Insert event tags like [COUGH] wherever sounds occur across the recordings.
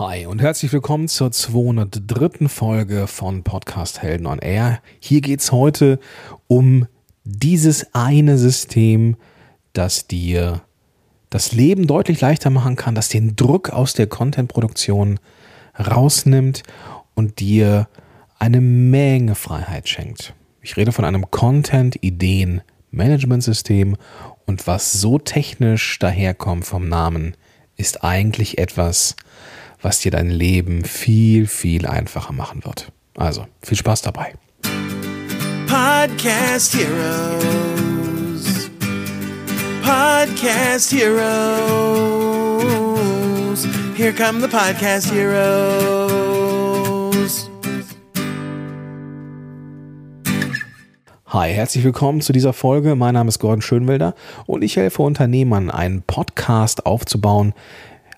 Hi und herzlich willkommen zur 203. Folge von Podcast Helden on Air. Hier geht es heute um dieses eine System, das dir das Leben deutlich leichter machen kann, das den Druck aus der Content-Produktion rausnimmt und dir eine Menge Freiheit schenkt. Ich rede von einem Content-Ideen-Management-System und was so technisch daherkommt vom Namen, ist eigentlich etwas, was dir dein Leben viel, viel einfacher machen wird. Also, viel Spaß dabei. Podcast Heroes. Podcast Heroes. Here come the Podcast Heroes. Hi, herzlich willkommen zu dieser Folge. Mein Name ist Gordon Schönwelder und ich helfe Unternehmern, einen Podcast aufzubauen,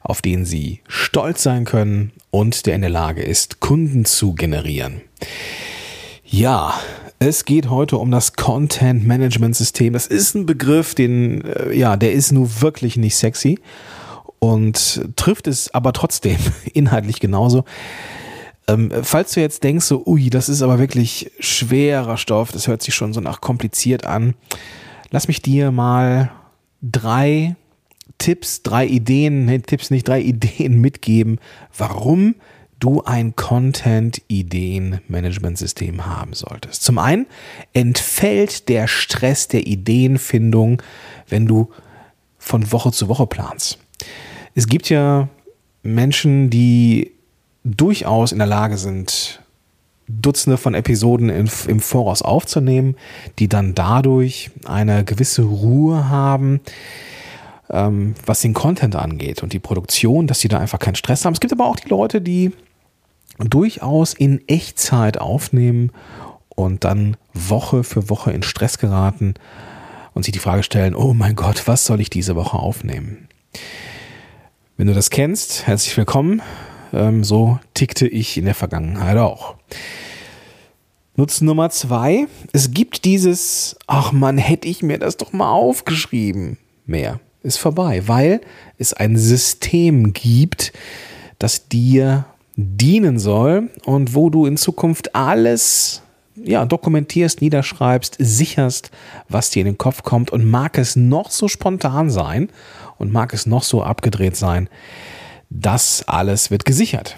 auf den sie stolz sein können und der in der Lage ist, Kunden zu generieren. Ja, es geht heute um das Content Management System. Das ist ein Begriff, den, äh, ja, der ist nur wirklich nicht sexy und trifft es aber trotzdem [LAUGHS] inhaltlich genauso. Ähm, falls du jetzt denkst, so, ui, das ist aber wirklich schwerer Stoff, das hört sich schon so nach kompliziert an, lass mich dir mal drei Tipps, drei Ideen, nee, Tipps nicht, drei [LAUGHS] Ideen mitgeben, warum du ein Content-Ideen-Management-System haben solltest. Zum einen entfällt der Stress der Ideenfindung, wenn du von Woche zu Woche planst. Es gibt ja Menschen, die durchaus in der Lage sind, Dutzende von Episoden im, im Voraus aufzunehmen, die dann dadurch eine gewisse Ruhe haben, ähm, was den Content angeht und die Produktion, dass sie da einfach keinen Stress haben. Es gibt aber auch die Leute, die durchaus in Echtzeit aufnehmen und dann Woche für Woche in Stress geraten und sich die Frage stellen, oh mein Gott, was soll ich diese Woche aufnehmen? Wenn du das kennst, herzlich willkommen. Ähm, so tickte ich in der Vergangenheit auch. Nutzen Nummer zwei, es gibt dieses, ach man, hätte ich mir das doch mal aufgeschrieben, mehr ist vorbei, weil es ein System gibt, das dir dienen soll und wo du in Zukunft alles ja, dokumentierst, niederschreibst, sicherst, was dir in den Kopf kommt und mag es noch so spontan sein und mag es noch so abgedreht sein, das alles wird gesichert.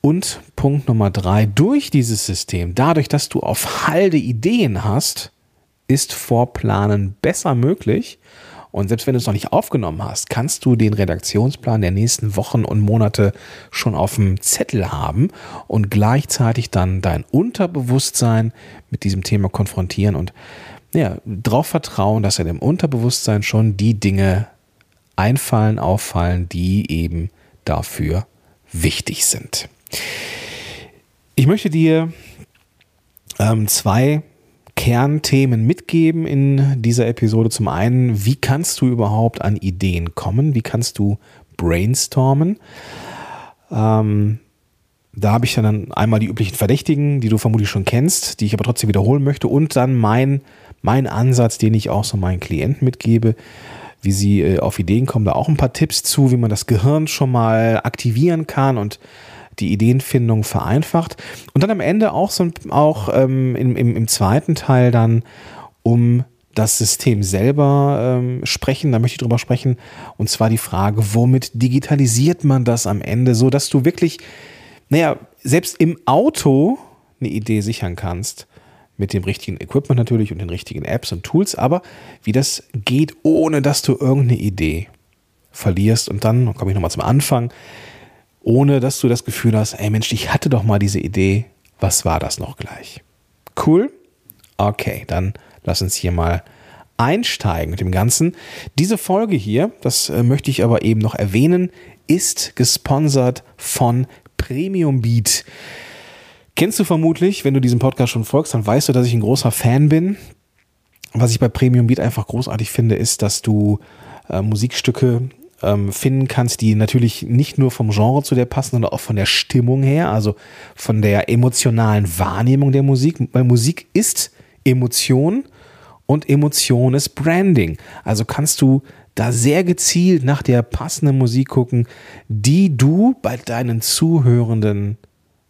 Und Punkt Nummer drei, durch dieses System, dadurch, dass du auf Halde Ideen hast, ist Vorplanen besser möglich und selbst wenn du es noch nicht aufgenommen hast, kannst du den Redaktionsplan der nächsten Wochen und Monate schon auf dem Zettel haben und gleichzeitig dann dein Unterbewusstsein mit diesem Thema konfrontieren und ja, darauf vertrauen, dass er dem Unterbewusstsein schon die Dinge einfallen, auffallen, die eben dafür wichtig sind. Ich möchte dir ähm, zwei Kernthemen mitgeben in dieser Episode. Zum einen, wie kannst du überhaupt an Ideen kommen? Wie kannst du brainstormen? Ähm, da habe ich dann einmal die üblichen Verdächtigen, die du vermutlich schon kennst, die ich aber trotzdem wiederholen möchte. Und dann mein, mein Ansatz, den ich auch so meinen Klienten mitgebe, wie sie äh, auf Ideen kommen. Da auch ein paar Tipps zu, wie man das Gehirn schon mal aktivieren kann und die Ideenfindung vereinfacht. Und dann am Ende auch, so, auch ähm, im, im, im zweiten Teil dann um das System selber ähm, sprechen. Da möchte ich drüber sprechen. Und zwar die Frage, womit digitalisiert man das am Ende, so dass du wirklich, naja, selbst im Auto eine Idee sichern kannst. Mit dem richtigen Equipment natürlich und den richtigen Apps und Tools, aber wie das geht, ohne dass du irgendeine Idee verlierst. Und dann komme ich nochmal zum Anfang ohne dass du das Gefühl hast, ey Mensch, ich hatte doch mal diese Idee, was war das noch gleich? Cool? Okay, dann lass uns hier mal einsteigen mit dem Ganzen. Diese Folge hier, das äh, möchte ich aber eben noch erwähnen, ist gesponsert von Premium Beat. Kennst du vermutlich, wenn du diesem Podcast schon folgst, dann weißt du, dass ich ein großer Fan bin. Was ich bei Premium Beat einfach großartig finde, ist, dass du äh, Musikstücke ähm, finden kannst, die natürlich nicht nur vom Genre zu dir passen, sondern auch von der Stimmung her, also von der emotionalen Wahrnehmung der Musik, weil Musik ist Emotion und Emotion ist Branding. Also kannst du da sehr gezielt nach der passenden Musik gucken, die du bei deinen Zuhörenden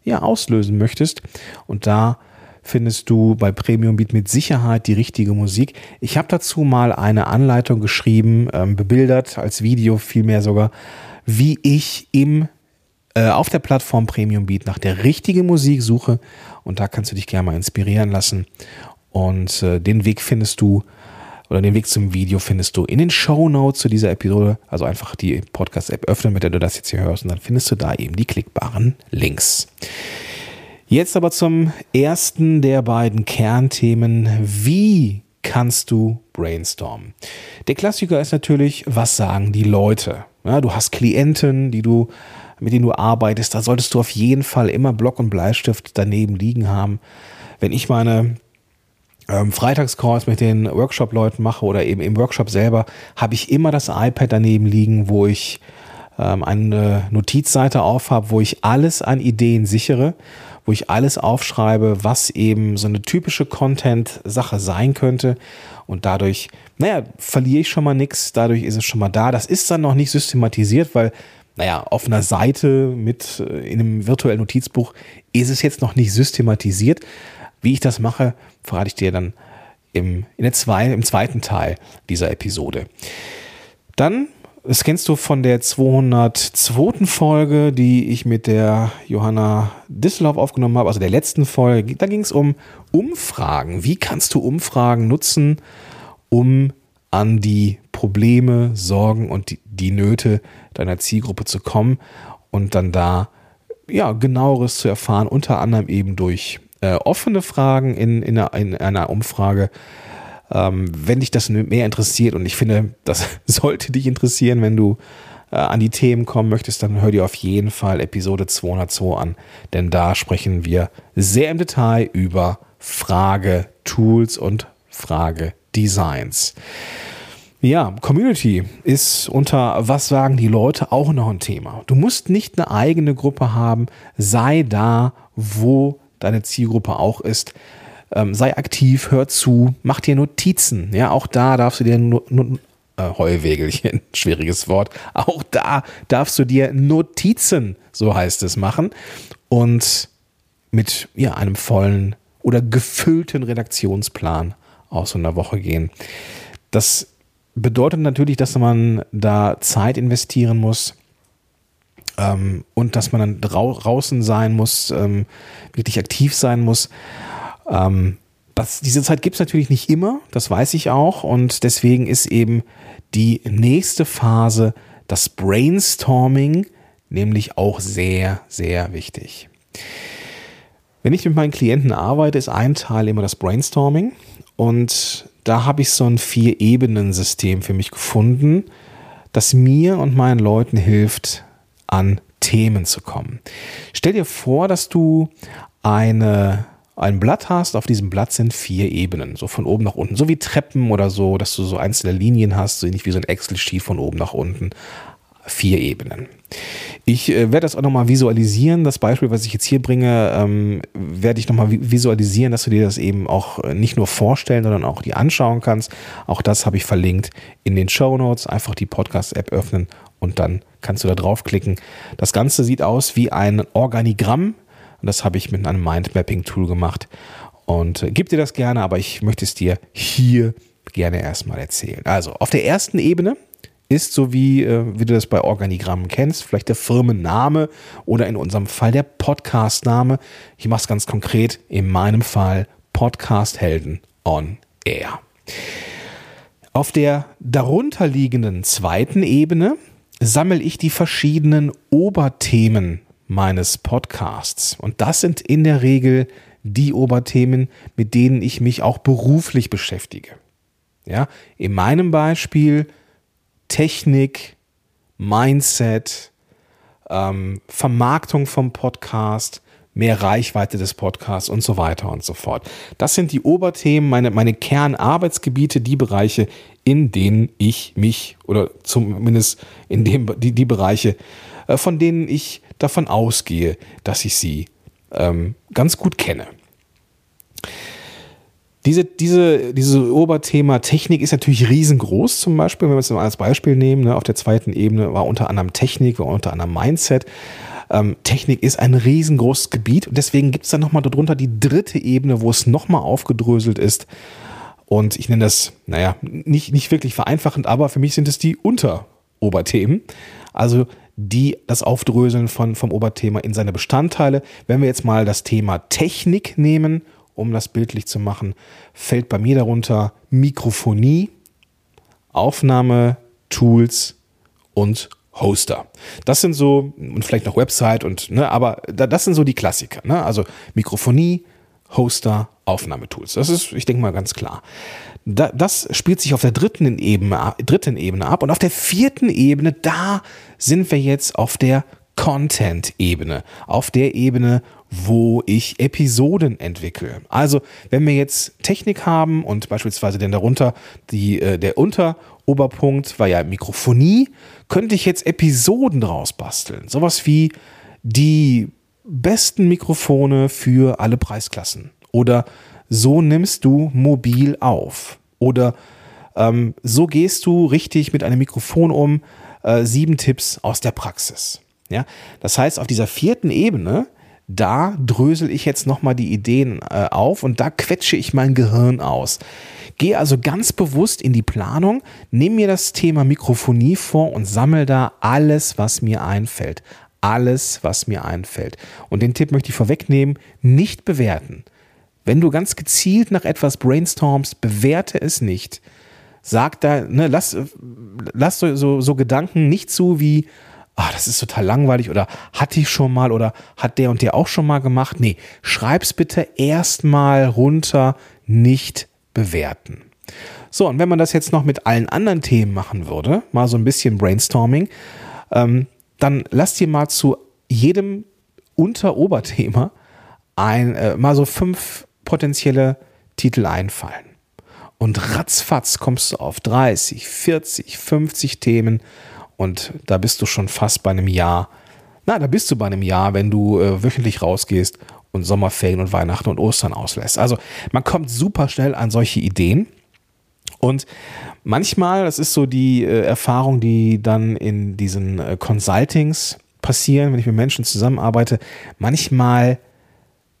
ja auslösen möchtest. Und da findest du bei Premium Beat mit Sicherheit die richtige Musik. Ich habe dazu mal eine Anleitung geschrieben, ähm, bebildert als Video vielmehr sogar, wie ich im äh, auf der Plattform Premium Beat nach der richtigen Musik suche und da kannst du dich gerne mal inspirieren lassen und äh, den Weg findest du oder den Weg zum Video findest du in den Show Notes zu dieser Episode. Also einfach die Podcast-App öffnen, mit der du das jetzt hier hörst und dann findest du da eben die klickbaren Links. Jetzt aber zum ersten der beiden Kernthemen. Wie kannst du brainstormen? Der Klassiker ist natürlich, was sagen die Leute? Ja, du hast Klienten, die du, mit denen du arbeitest. Da solltest du auf jeden Fall immer Block und Bleistift daneben liegen haben. Wenn ich meine ähm, Freitagscalls mit den Workshop-Leuten mache oder eben im Workshop selber, habe ich immer das iPad daneben liegen, wo ich ähm, eine Notizseite auf habe, wo ich alles an Ideen sichere, wo ich alles aufschreibe, was eben so eine typische Content-Sache sein könnte. Und dadurch, naja, verliere ich schon mal nichts, dadurch ist es schon mal da. Das ist dann noch nicht systematisiert, weil naja, auf einer Seite mit äh, in einem virtuellen Notizbuch ist es jetzt noch nicht systematisiert. Wie ich das mache, verrate ich dir dann im, in der zwei, im zweiten Teil dieser Episode. Dann, das kennst du von der 202. Folge, die ich mit der Johanna Disseloff aufgenommen habe, also der letzten Folge. Da ging es um Umfragen. Wie kannst du Umfragen nutzen, um an die Probleme, Sorgen und die, die Nöte deiner Zielgruppe zu kommen und dann da ja, genaueres zu erfahren, unter anderem eben durch äh, offene Fragen in, in, einer, in einer Umfrage. Ähm, wenn dich das mehr interessiert und ich finde, das [LAUGHS] sollte dich interessieren, wenn du äh, an die Themen kommen möchtest, dann hör dir auf jeden Fall Episode 202 an, denn da sprechen wir sehr im Detail über Frage-Tools und Frage-Designs. Ja, Community ist unter Was sagen die Leute auch noch ein Thema. Du musst nicht eine eigene Gruppe haben, sei da, wo deine Zielgruppe auch ist. Ähm, sei aktiv, hör zu, mach dir Notizen. Ja, auch da darfst du dir no, no, äh, Heuwegelchen, [LAUGHS] schwieriges Wort. Auch da darfst du dir Notizen, so heißt es, machen und mit ja, einem vollen oder gefüllten Redaktionsplan aus so einer Woche gehen. Das bedeutet natürlich, dass man da Zeit investieren muss ähm, und dass man dann draußen sein muss, ähm, wirklich aktiv sein muss. Ähm, das, diese Zeit gibt es natürlich nicht immer, das weiß ich auch. Und deswegen ist eben die nächste Phase, das Brainstorming, nämlich auch sehr, sehr wichtig. Wenn ich mit meinen Klienten arbeite, ist ein Teil immer das Brainstorming. Und da habe ich so ein Vier-Ebenen-System für mich gefunden, das mir und meinen Leuten hilft, an Themen zu kommen. Stell dir vor, dass du eine, ein Blatt hast. Auf diesem Blatt sind vier Ebenen, so von oben nach unten, so wie Treppen oder so, dass du so einzelne Linien hast, so nicht wie so ein Excel-Sheet von oben nach unten. Vier Ebenen. Ich äh, werde das auch nochmal visualisieren. Das Beispiel, was ich jetzt hier bringe, ähm, werde ich nochmal visualisieren, dass du dir das eben auch äh, nicht nur vorstellen, sondern auch die anschauen kannst. Auch das habe ich verlinkt in den Show Notes. Einfach die Podcast-App öffnen und dann kannst du da draufklicken. Das Ganze sieht aus wie ein Organigramm und das habe ich mit einem Mindmapping-Tool gemacht und äh, gib dir das gerne, aber ich möchte es dir hier gerne erstmal erzählen. Also auf der ersten Ebene ist so wie, äh, wie du das bei Organigrammen kennst, vielleicht der Firmenname oder in unserem Fall der Podcastname. Ich mache es ganz konkret, in meinem Fall Podcast Helden on Air. Auf der darunterliegenden zweiten Ebene sammle ich die verschiedenen Oberthemen meines Podcasts. Und das sind in der Regel die Oberthemen, mit denen ich mich auch beruflich beschäftige. Ja, in meinem Beispiel Technik, Mindset, ähm, Vermarktung vom Podcast, mehr Reichweite des Podcasts und so weiter und so fort. Das sind die Oberthemen, meine, meine Kernarbeitsgebiete, die Bereiche, in denen ich mich oder zumindest in dem, die, die Bereiche, äh, von denen ich davon ausgehe, dass ich sie ähm, ganz gut kenne. Diese, diese, dieses Oberthema Technik ist natürlich riesengroß, zum Beispiel, wenn wir es mal als Beispiel nehmen. Ne, auf der zweiten Ebene war unter anderem Technik, war unter anderem Mindset. Ähm, Technik ist ein riesengroßes Gebiet und deswegen gibt es dann nochmal darunter die dritte Ebene, wo es nochmal aufgedröselt ist. Und ich nenne das, naja, nicht, nicht wirklich vereinfachend, aber für mich sind es die Unteroberthemen. Also die das Aufdröseln von, vom Oberthema in seine Bestandteile. Wenn wir jetzt mal das Thema Technik nehmen, um das bildlich zu machen, fällt bei mir darunter Mikrofonie, Aufnahme, Tools und Hoster. Das sind so, und vielleicht noch Website und, ne, aber das sind so die Klassiker, ne? Also Mikrofonie, Hoster, Aufnahmetools. Das ist, ich denke mal, ganz klar. das spielt sich auf der dritten Ebene, dritten Ebene ab. Und auf der vierten Ebene, da sind wir jetzt auf der Content-Ebene. Auf der Ebene, wo ich Episoden entwickle. Also, wenn wir jetzt Technik haben und beispielsweise denn darunter die, äh, der Unteroberpunkt war ja Mikrofonie, könnte ich jetzt Episoden draus basteln. Sowas wie die besten Mikrofone für alle Preisklassen. Oder so nimmst du mobil auf. Oder ähm, so gehst du richtig mit einem Mikrofon um. Äh, sieben Tipps aus der Praxis. Ja, das heißt, auf dieser vierten Ebene, da drösel ich jetzt nochmal die Ideen äh, auf und da quetsche ich mein Gehirn aus. Gehe also ganz bewusst in die Planung, nehme mir das Thema Mikrofonie vor und sammle da alles, was mir einfällt. Alles, was mir einfällt. Und den Tipp möchte ich vorwegnehmen, nicht bewerten. Wenn du ganz gezielt nach etwas brainstormst, bewerte es nicht. Sag da, ne, lass, lass so, so, so Gedanken nicht zu wie, ah, das ist total langweilig oder hatte ich schon mal oder hat der und der auch schon mal gemacht. Nee, schreib's bitte erstmal runter, nicht bewerten. So, und wenn man das jetzt noch mit allen anderen Themen machen würde, mal so ein bisschen Brainstorming, ähm, dann lass dir mal zu jedem Unter-Oberthema ein, äh, mal so fünf potenzielle Titel einfallen. Und ratzfatz kommst du auf 30, 40, 50 Themen und da bist du schon fast bei einem Jahr. Na, da bist du bei einem Jahr, wenn du äh, wöchentlich rausgehst und Sommerferien und Weihnachten und Ostern auslässt. Also man kommt super schnell an solche Ideen. Und manchmal, das ist so die äh, Erfahrung, die dann in diesen äh, Consultings passieren, wenn ich mit Menschen zusammenarbeite, manchmal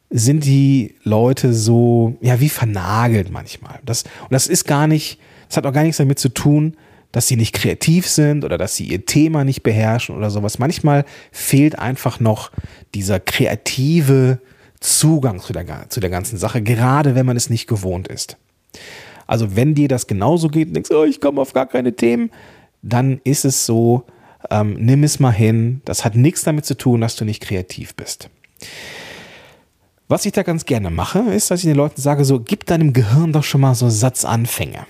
sind die Leute so, ja, wie vernagelt manchmal. Das, und das ist gar nicht, das hat auch gar nichts damit zu tun, dass sie nicht kreativ sind oder dass sie ihr Thema nicht beherrschen oder sowas. Manchmal fehlt einfach noch dieser kreative Zugang zu der, zu der ganzen Sache, gerade wenn man es nicht gewohnt ist. Also wenn dir das genauso geht und denkst, oh, ich komme auf gar keine Themen, dann ist es so, ähm, nimm es mal hin. Das hat nichts damit zu tun, dass du nicht kreativ bist. Was ich da ganz gerne mache, ist, dass ich den Leuten sage, so, gib deinem Gehirn doch schon mal so Satzanfänge.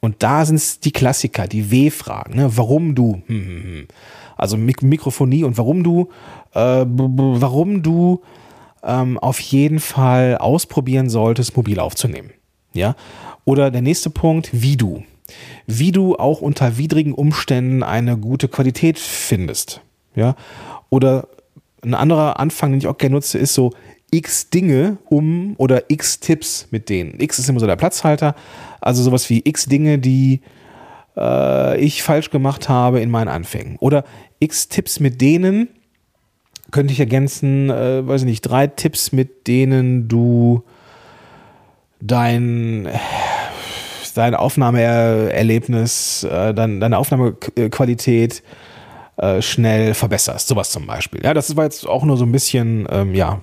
Und da sind es die Klassiker, die W-Fragen, ne? warum du, hm, hm, hm. also Mik Mikrofonie und warum du, äh, warum du ähm, auf jeden Fall ausprobieren solltest, mobil aufzunehmen. Ja? Oder der nächste Punkt, wie du. Wie du auch unter widrigen Umständen eine gute Qualität findest. Ja? Oder ein anderer Anfang, den ich auch gerne nutze, ist so, x Dinge um oder x Tipps mit denen. X ist immer so der Platzhalter. Also sowas wie x Dinge, die äh, ich falsch gemacht habe in meinen Anfängen. Oder x Tipps mit denen, könnte ich ergänzen, äh, weiß ich nicht, drei Tipps, mit denen du dein, dein Aufnahmeerlebnis, äh, dein, deine Aufnahmequalität äh, schnell verbesserst. Sowas zum Beispiel. Ja, das war jetzt auch nur so ein bisschen, ähm, ja,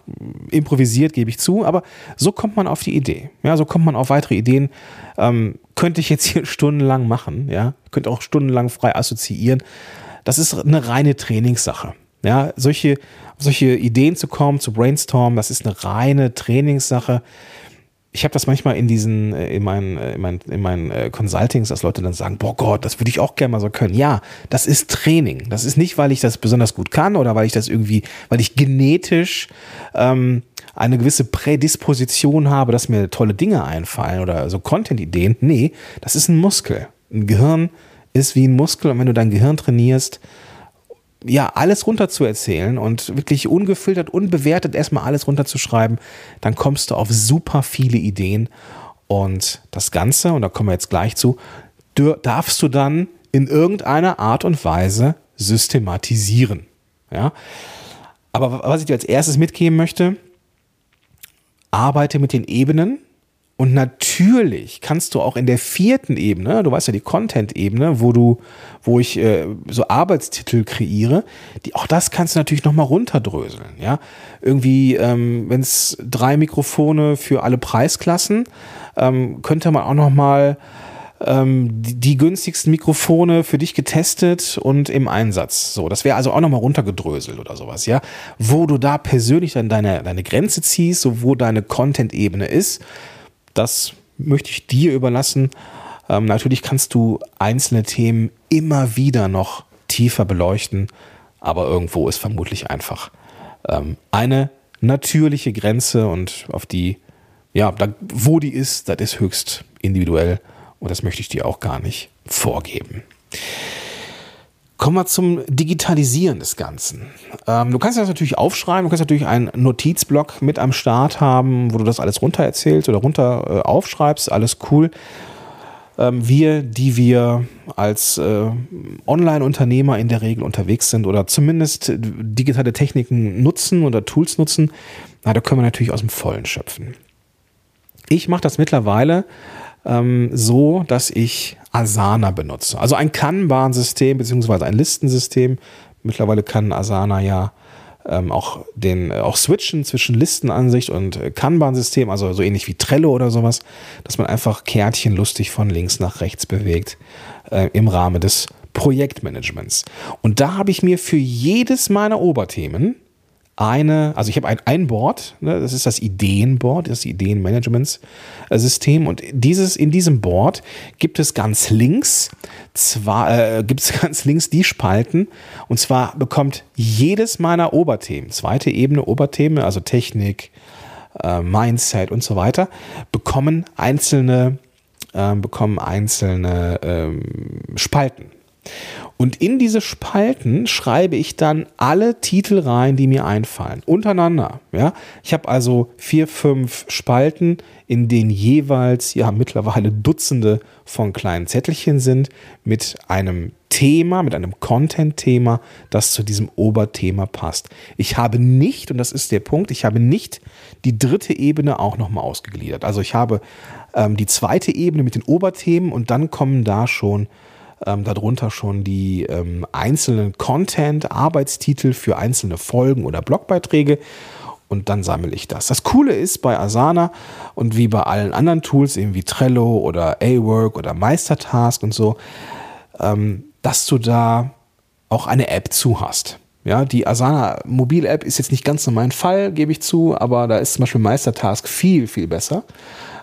improvisiert, gebe ich zu, aber so kommt man auf die Idee. Ja, so kommt man auf weitere Ideen. Ähm, könnte ich jetzt hier [LAUGHS] stundenlang machen, ja, könnte auch stundenlang frei assoziieren. Das ist eine reine Trainingssache. Ja, solche, solche Ideen zu kommen, zu brainstormen, das ist eine reine Trainingssache ich habe das manchmal in diesen, äh, in meinen, äh, in meinen, in meinen äh, Consultings, dass Leute dann sagen, boah Gott, das würde ich auch gerne mal so können. Ja, das ist Training. Das ist nicht, weil ich das besonders gut kann oder weil ich das irgendwie, weil ich genetisch ähm, eine gewisse Prädisposition habe, dass mir tolle Dinge einfallen oder so Content-Ideen. Nee, das ist ein Muskel. Ein Gehirn ist wie ein Muskel und wenn du dein Gehirn trainierst, ja, alles runterzuerzählen und wirklich ungefiltert, unbewertet erstmal alles runterzuschreiben, dann kommst du auf super viele Ideen. Und das Ganze, und da kommen wir jetzt gleich zu, darfst du dann in irgendeiner Art und Weise systematisieren. Ja? Aber was ich dir als erstes mitgeben möchte, arbeite mit den Ebenen, und natürlich kannst du auch in der vierten Ebene, du weißt ja die Content-Ebene, wo du, wo ich äh, so Arbeitstitel kreiere, die, auch das kannst du natürlich nochmal runterdröseln. Ja, irgendwie, ähm, wenn es drei Mikrofone für alle Preisklassen, ähm, könnte man auch nochmal ähm, die, die günstigsten Mikrofone für dich getestet und im Einsatz. So, das wäre also auch nochmal runtergedröselt oder sowas, ja. Wo du da persönlich dann deine, deine Grenze ziehst, so wo deine Content-Ebene ist das möchte ich dir überlassen. Ähm, natürlich kannst du einzelne Themen immer wieder noch tiefer beleuchten, aber irgendwo ist vermutlich einfach ähm, eine natürliche Grenze und auf die, ja, da, wo die ist, das ist höchst individuell und das möchte ich dir auch gar nicht vorgeben. Kommen wir zum Digitalisieren des Ganzen. Ähm, du kannst das natürlich aufschreiben, du kannst natürlich einen Notizblock mit am Start haben, wo du das alles runter erzählst oder runter äh, aufschreibst, alles cool. Ähm, wir, die wir als äh, Online-Unternehmer in der Regel unterwegs sind oder zumindest digitale Techniken nutzen oder Tools nutzen, na, da können wir natürlich aus dem Vollen schöpfen. Ich mache das mittlerweile ähm, so, dass ich Asana benutze. Also ein Kanban-System beziehungsweise ein Listensystem. Mittlerweile kann Asana ja ähm, auch den auch switchen zwischen Listenansicht und äh, Kanban-System, also so ähnlich wie Trello oder sowas, dass man einfach Kärtchen lustig von links nach rechts bewegt äh, im Rahmen des Projektmanagements. Und da habe ich mir für jedes meiner Oberthemen eine, also ich habe ein, ein Board, ne, das ist das Ideenboard, das Ideenmanagementssystem und dieses, in diesem Board gibt es ganz links, zwar, äh, gibt es [LAUGHS] ganz links die Spalten und zwar bekommt jedes meiner Oberthemen, zweite Ebene Oberthemen, also Technik, äh, Mindset und so weiter, bekommen einzelne, äh, bekommen einzelne ähm, Spalten. Und in diese Spalten schreibe ich dann alle Titel rein, die mir einfallen, untereinander. Ja, ich habe also vier, fünf Spalten, in denen jeweils ja mittlerweile Dutzende von kleinen Zettelchen sind mit einem Thema, mit einem Content-Thema, das zu diesem Oberthema passt. Ich habe nicht, und das ist der Punkt, ich habe nicht die dritte Ebene auch nochmal ausgegliedert. Also ich habe ähm, die zweite Ebene mit den Oberthemen und dann kommen da schon ähm, darunter schon die ähm, einzelnen Content, Arbeitstitel für einzelne Folgen oder Blogbeiträge und dann sammle ich das. Das Coole ist bei Asana und wie bei allen anderen Tools, eben wie Trello oder A-Work oder Meistertask und so, ähm, dass du da auch eine App zu hast. Ja, die Asana Mobil-App ist jetzt nicht ganz so mein Fall, gebe ich zu, aber da ist zum Beispiel Meistertask viel, viel besser.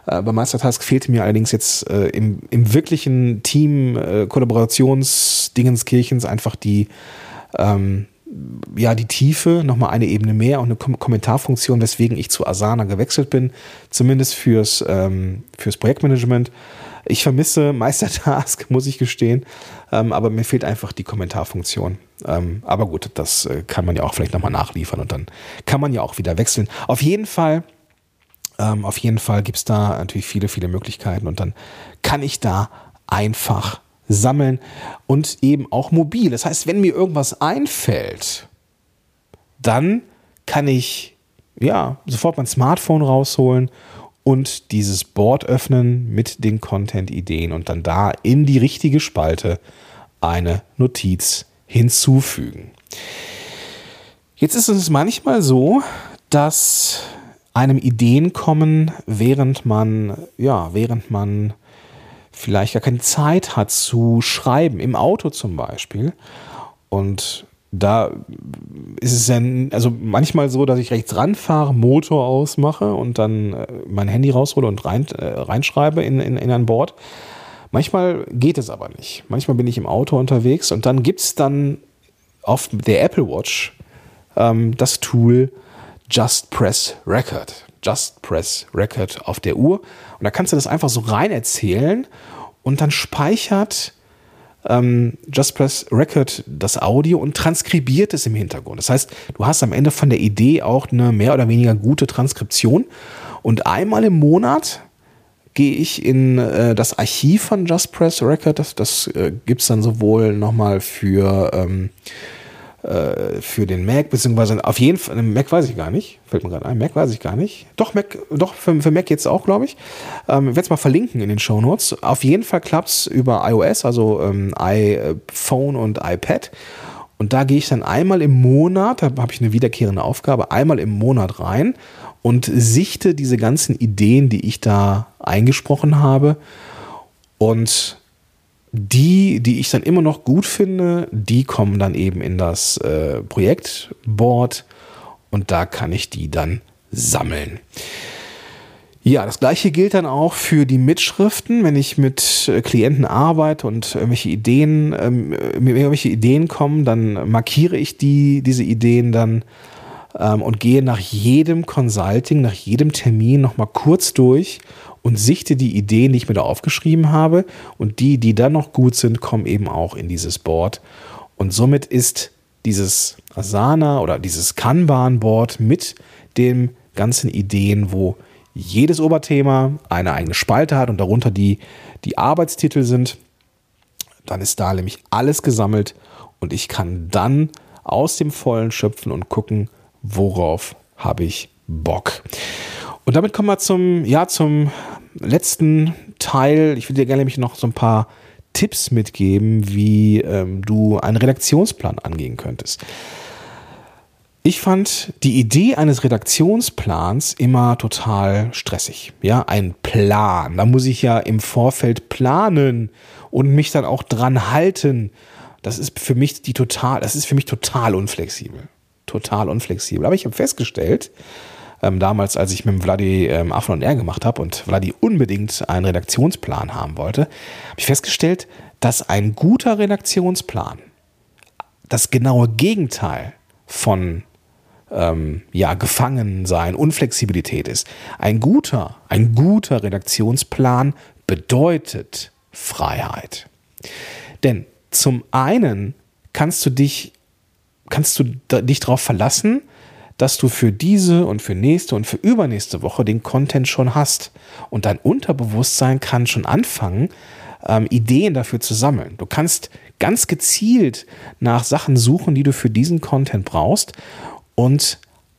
Äh, bei Meistertask fehlte mir allerdings jetzt äh, im, im wirklichen Team äh, Kollaborationsdingenskirchens einfach die, ähm, ja, die Tiefe, nochmal eine Ebene mehr und eine Kom Kommentarfunktion, weswegen ich zu Asana gewechselt bin, zumindest fürs, ähm, fürs Projektmanagement. Ich vermisse [LAUGHS] Meistertask, muss ich gestehen, ähm, aber mir fehlt einfach die Kommentarfunktion. Ähm, aber gut, das äh, kann man ja auch vielleicht nochmal nachliefern und dann kann man ja auch wieder wechseln. Auf jeden Fall ähm, auf jeden Fall gibt es da natürlich viele, viele Möglichkeiten und dann kann ich da einfach sammeln und eben auch mobil. Das heißt, wenn mir irgendwas einfällt, dann kann ich ja sofort mein Smartphone rausholen und dieses Board öffnen mit den Content-Ideen und dann da in die richtige Spalte eine Notiz hinzufügen. Jetzt ist es manchmal so, dass einem Ideen kommen, während man, ja, während man vielleicht gar keine Zeit hat zu schreiben, im Auto zum Beispiel. Und da ist es dann, also manchmal so, dass ich rechts ranfahre, Motor ausmache und dann äh, mein Handy raushole und rein, äh, reinschreibe in, in, in ein Board. Manchmal geht es aber nicht. Manchmal bin ich im Auto unterwegs und dann gibt es dann auf der Apple Watch ähm, das Tool, Just Press Record. Just Press Record auf der Uhr. Und da kannst du das einfach so rein erzählen und dann speichert ähm, Just Press Record das Audio und transkribiert es im Hintergrund. Das heißt, du hast am Ende von der Idee auch eine mehr oder weniger gute Transkription. Und einmal im Monat gehe ich in äh, das Archiv von Just Press Record. Das, das äh, gibt es dann sowohl nochmal für, ähm, äh, für den Mac, beziehungsweise auf jeden Fall, Mac weiß ich gar nicht, fällt mir gerade ein, Mac weiß ich gar nicht. Doch, Mac, doch für, für Mac jetzt auch, glaube ich. Ähm, werde es mal verlinken in den Show Notes. Auf jeden Fall klappt es über iOS, also ähm, iPhone und iPad. Und da gehe ich dann einmal im Monat, da habe ich eine wiederkehrende Aufgabe, einmal im Monat rein und sichte diese ganzen Ideen, die ich da eingesprochen habe. Und die, die ich dann immer noch gut finde, die kommen dann eben in das äh, Projektboard und da kann ich die dann sammeln. Ja, das gleiche gilt dann auch für die Mitschriften. Wenn ich mit äh, Klienten arbeite und irgendwelche Ideen, ähm, irgendwelche Ideen kommen, dann markiere ich die, diese Ideen dann ähm, und gehe nach jedem Consulting, nach jedem Termin nochmal kurz durch und sichte die Ideen, die ich mir da aufgeschrieben habe. Und die, die dann noch gut sind, kommen eben auch in dieses Board. Und somit ist dieses Asana oder dieses Kanban-Board mit den ganzen Ideen, wo jedes Oberthema eine eigene Spalte hat und darunter die, die Arbeitstitel sind. Dann ist da nämlich alles gesammelt und ich kann dann aus dem Vollen schöpfen und gucken, worauf habe ich Bock. Und damit kommen wir zum, ja, zum letzten Teil. Ich würde dir gerne nämlich noch so ein paar Tipps mitgeben, wie ähm, du einen Redaktionsplan angehen könntest. Ich fand die Idee eines Redaktionsplans immer total stressig. Ja, ein Plan. Da muss ich ja im Vorfeld planen und mich dann auch dran halten. Das ist für mich die total, das ist für mich total unflexibel. Total unflexibel. Aber ich habe festgestellt, ähm, damals, als ich mit dem Vladi ähm, Affen und R gemacht habe und Vladi unbedingt einen Redaktionsplan haben wollte, habe ich festgestellt, dass ein guter Redaktionsplan das genaue Gegenteil von ähm, ja, Gefangensein, Unflexibilität ist. Ein guter, ein guter Redaktionsplan bedeutet Freiheit. Denn zum einen kannst du dich, kannst du dich darauf verlassen, dass du für diese und für nächste und für übernächste Woche den Content schon hast. Und dein Unterbewusstsein kann schon anfangen, ähm, Ideen dafür zu sammeln. Du kannst ganz gezielt nach Sachen suchen, die du für diesen Content brauchst und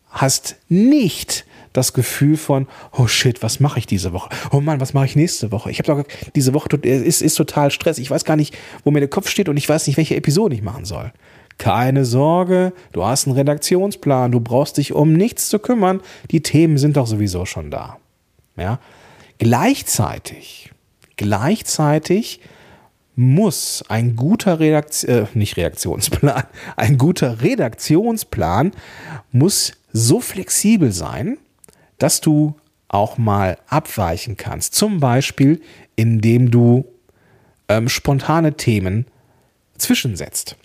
hast nicht das Gefühl von, oh shit, was mache ich diese Woche? Oh Mann, was mache ich nächste Woche? Ich habe doch diese Woche ist, ist total Stress. Ich weiß gar nicht, wo mir der Kopf steht und ich weiß nicht, welche Episode ich machen soll. Keine Sorge, du hast einen Redaktionsplan, du brauchst dich um nichts zu kümmern. Die Themen sind doch sowieso schon da. Ja? Gleichzeitig, gleichzeitig muss ein guter Redaktion, äh, nicht Redaktionsplan, [LAUGHS] ein guter Redaktionsplan muss so flexibel sein, dass du auch mal abweichen kannst. Zum Beispiel, indem du ähm, spontane Themen zwischensetzt.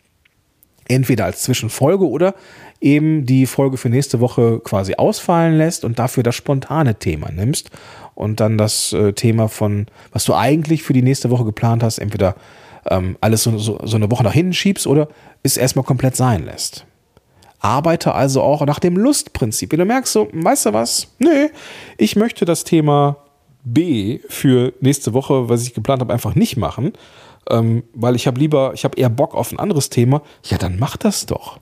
Entweder als Zwischenfolge oder eben die Folge für nächste Woche quasi ausfallen lässt und dafür das spontane Thema nimmst und dann das äh, Thema von, was du eigentlich für die nächste Woche geplant hast, entweder ähm, alles so, so, so eine Woche nach hinten schiebst oder es erstmal komplett sein lässt. Arbeite also auch nach dem Lustprinzip. Wenn du merkst, so, weißt du was? Nee, ich möchte das Thema B für nächste Woche, was ich geplant habe, einfach nicht machen, ähm, weil ich habe lieber, ich habe eher Bock auf ein anderes Thema. Ja, dann mach das doch.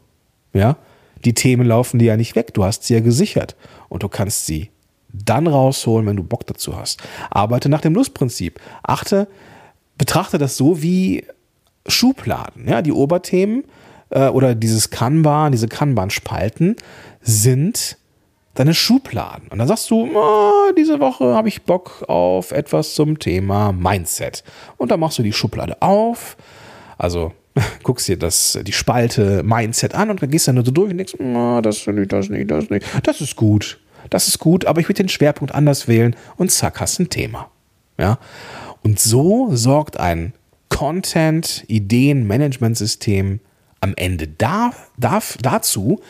Ja, die Themen laufen dir ja nicht weg. Du hast sie ja gesichert und du kannst sie dann rausholen, wenn du Bock dazu hast. Arbeite nach dem Lustprinzip. Achte, betrachte das so wie Schubladen. Ja, die Oberthemen äh, oder dieses Kanban, diese Kanban-Spalten sind deine Schubladen. Und dann sagst du, oh, diese Woche habe ich Bock auf etwas zum Thema Mindset. Und dann machst du die Schublade auf. Also [LAUGHS] guckst dir das, die Spalte Mindset an und dann gehst du dann so durch und denkst, oh, das nicht, das nicht, das nicht. Das ist gut das ist gut, aber ich würde den Schwerpunkt anders wählen und zack, hast ein Thema. Ja? Und so sorgt ein Content-Ideen-Management-System am Ende da, da, dazu,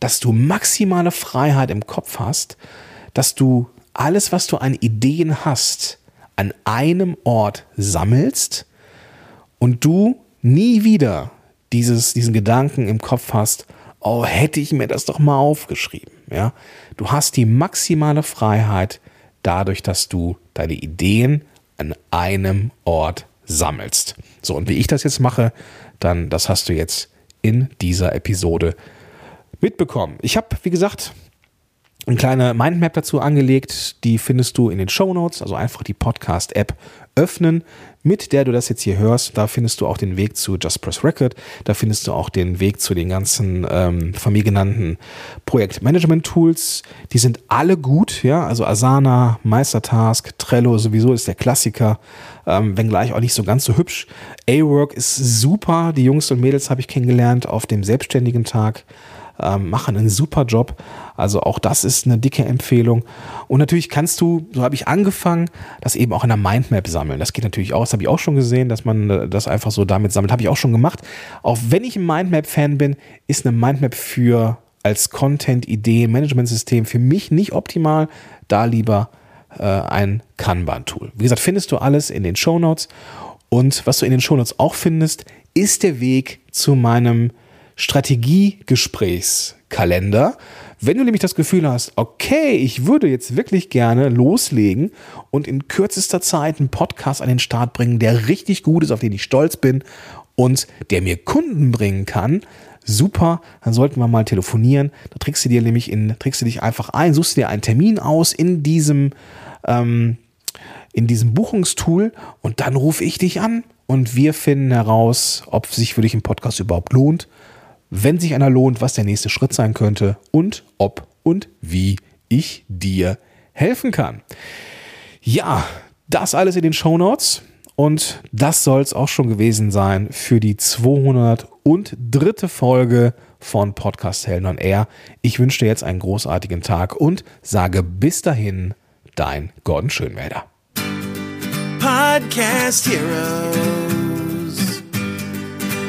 dass du maximale Freiheit im Kopf hast, dass du alles, was du an Ideen hast, an einem Ort sammelst und du nie wieder dieses, diesen Gedanken im Kopf hast, oh, hätte ich mir das doch mal aufgeschrieben. Ja? Du hast die maximale Freiheit, dadurch, dass du deine Ideen an einem Ort sammelst. So, und wie ich das jetzt mache, dann das hast du jetzt in dieser Episode mitbekommen. Ich habe, wie gesagt, eine kleine Mindmap dazu angelegt. Die findest du in den Show Notes. Also einfach die Podcast-App öffnen, mit der du das jetzt hier hörst. Da findest du auch den Weg zu Just Press Record. Da findest du auch den Weg zu den ganzen ähm, von mir genannten Projektmanagement-Tools. Die sind alle gut. Ja, also Asana, Meistertask, Trello sowieso ist der Klassiker. Ähm, wenngleich auch nicht so ganz so hübsch. A-Work ist super. Die Jungs und Mädels habe ich kennengelernt auf dem selbstständigen Tag ähm, machen einen super Job. Also auch das ist eine dicke Empfehlung. Und natürlich kannst du, so habe ich angefangen, das eben auch in einer Mindmap sammeln. Das geht natürlich auch, das habe ich auch schon gesehen, dass man äh, das einfach so damit sammelt. Habe ich auch schon gemacht. Auch wenn ich ein Mindmap-Fan bin, ist eine Mindmap für als Content-Idee, Management-System für mich nicht optimal. Da lieber äh, ein Kanban-Tool. Wie gesagt, findest du alles in den Show Notes. Und was du in den Show Notes auch findest, ist der Weg zu meinem Strategiegesprächskalender. Wenn du nämlich das Gefühl hast, okay, ich würde jetzt wirklich gerne loslegen und in kürzester Zeit einen Podcast an den Start bringen, der richtig gut ist, auf den ich stolz bin und der mir Kunden bringen kann, super, dann sollten wir mal telefonieren. Da trägst du dir nämlich in, trägst du dich einfach ein, suchst dir einen Termin aus in diesem, ähm, in diesem Buchungstool und dann rufe ich dich an und wir finden heraus, ob sich für dich ein Podcast überhaupt lohnt wenn sich einer lohnt, was der nächste Schritt sein könnte und ob und wie ich dir helfen kann. Ja, das alles in den Show Notes. Und das soll es auch schon gewesen sein für die 203. Folge von Podcast Helden on Air. Ich wünsche dir jetzt einen großartigen Tag und sage bis dahin, dein Gordon Schönwälder. Podcast Heroes.